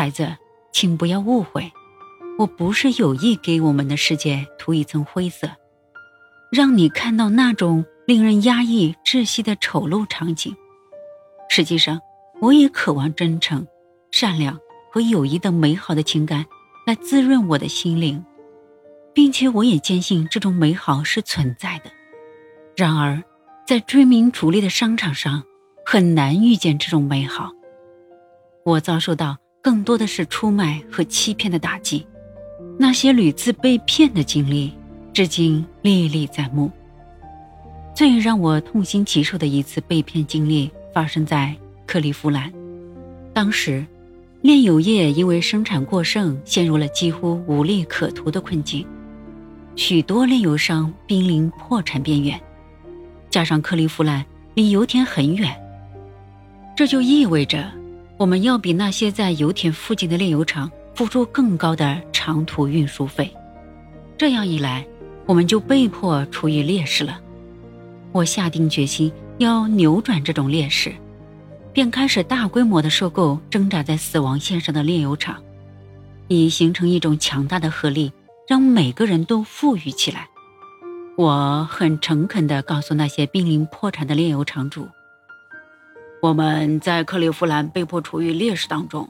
孩子，请不要误会，我不是有意给我们的世界涂一层灰色，让你看到那种令人压抑、窒息的丑陋场景。实际上，我也渴望真诚、善良和友谊的美好的情感来滋润我的心灵，并且我也坚信这种美好是存在的。然而，在追名逐利的商场上，很难遇见这种美好。我遭受到更多的是出卖和欺骗的打击，那些屡次被骗的经历，至今历历在目。最让我痛心疾首的一次被骗经历，发生在克利夫兰。当时，炼油业因为生产过剩，陷入了几乎无利可图的困境，许多炼油商濒临破产边缘。加上克利夫兰离油田很远，这就意味着我们要比那些在油田附近的炼油厂付出更高的长途运输费。这样一来，我们就被迫处于劣势了。我下定决心要扭转这种劣势，便开始大规模的收购挣扎在死亡线上的炼油厂，以形成一种强大的合力，让每个人都富裕起来。我很诚恳地告诉那些濒临破产的炼油厂主：“我们在克利夫兰被迫处于劣势当中，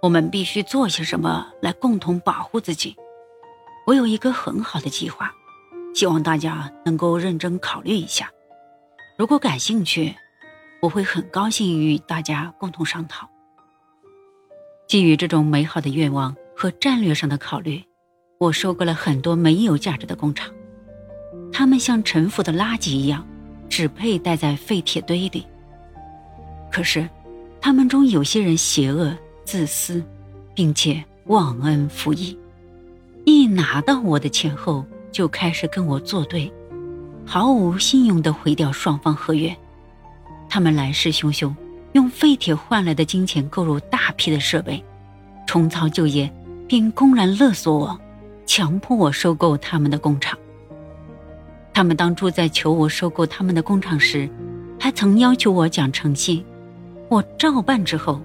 我们必须做些什么来共同保护自己。我有一个很好的计划，希望大家能够认真考虑一下。如果感兴趣，我会很高兴与大家共同商讨。”基于这种美好的愿望和战略上的考虑，我收购了很多没有价值的工厂。他们像沉浮的垃圾一样，只配待在废铁堆里。可是，他们中有些人邪恶、自私，并且忘恩负义，一拿到我的钱后就开始跟我作对，毫无信用地毁掉双方合约。他们来势汹汹，用废铁换来的金钱购入大批的设备，重操旧业，并公然勒索我，强迫我收购他们的工厂。他们当初在求我收购他们的工厂时，还曾要求我讲诚信。我照办之后，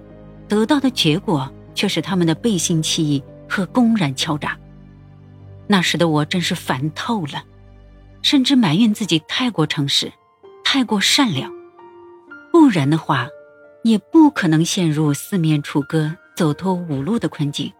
得到的结果却是他们的背信弃义和公然敲诈。那时的我真是烦透了，甚至埋怨自己太过诚实，太过善良。不然的话，也不可能陷入四面楚歌、走投无路的困境。